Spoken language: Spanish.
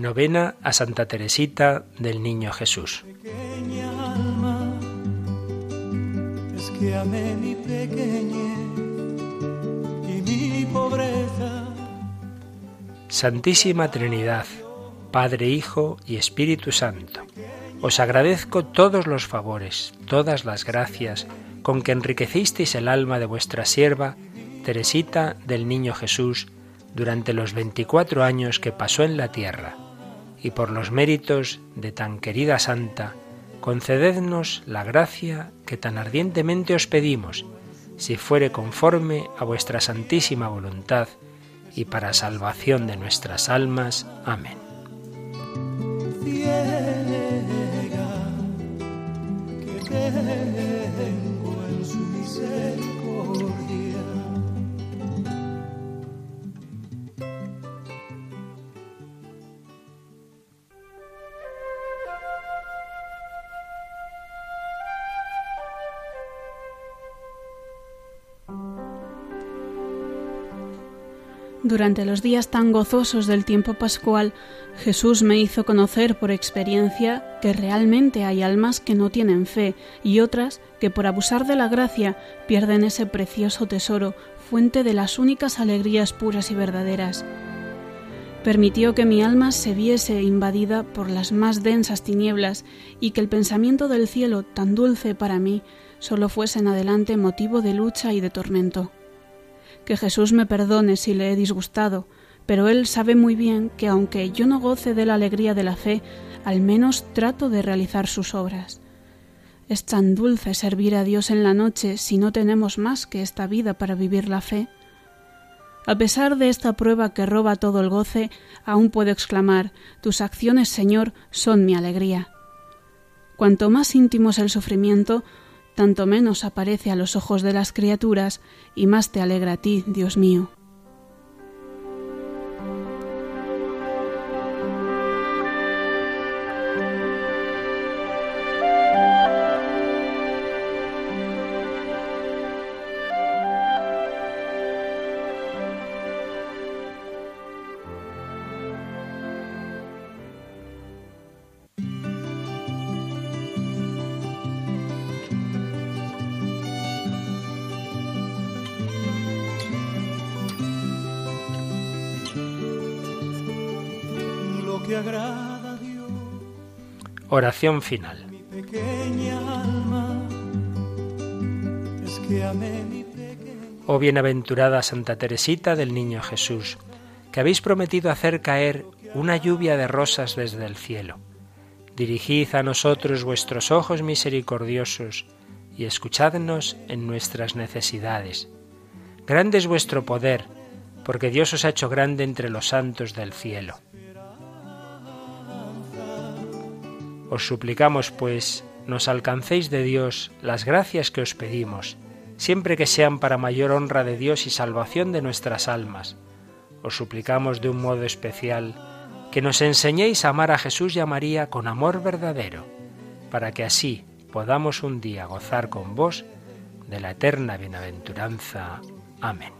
Novena a Santa Teresita del Niño Jesús. Pequeña alma, es que amé mi pequeñez y mi pobreza. Santísima Trinidad, Padre, Hijo y Espíritu Santo, os agradezco todos los favores, todas las gracias con que enriquecisteis el alma de vuestra sierva, Teresita del Niño Jesús, durante los veinticuatro años que pasó en la tierra, y por los méritos de tan querida santa, concedednos la gracia que tan ardientemente os pedimos, si fuere conforme a vuestra santísima voluntad, y para salvación de nuestras almas. Amén. Durante los días tan gozosos del tiempo pascual, Jesús me hizo conocer por experiencia que realmente hay almas que no tienen fe y otras que por abusar de la gracia pierden ese precioso tesoro, fuente de las únicas alegrías puras y verdaderas. Permitió que mi alma se viese invadida por las más densas tinieblas y que el pensamiento del cielo, tan dulce para mí, solo fuese en adelante motivo de lucha y de tormento que Jesús me perdone si le he disgustado, pero Él sabe muy bien que aunque yo no goce de la alegría de la fe, al menos trato de realizar sus obras. Es tan dulce servir a Dios en la noche si no tenemos más que esta vida para vivir la fe. A pesar de esta prueba que roba todo el goce, aún puedo exclamar Tus acciones, Señor, son mi alegría. Cuanto más íntimo es el sufrimiento, tanto menos aparece a los ojos de las criaturas y más te alegra a ti, Dios mío. Oración final. Oh bienaventurada Santa Teresita del Niño Jesús, que habéis prometido hacer caer una lluvia de rosas desde el cielo. Dirigid a nosotros vuestros ojos misericordiosos y escuchadnos en nuestras necesidades. Grande es vuestro poder, porque Dios os ha hecho grande entre los santos del cielo. Os suplicamos, pues, nos alcancéis de Dios las gracias que os pedimos, siempre que sean para mayor honra de Dios y salvación de nuestras almas. Os suplicamos de un modo especial que nos enseñéis a amar a Jesús y a María con amor verdadero, para que así podamos un día gozar con vos de la eterna bienaventuranza. Amén.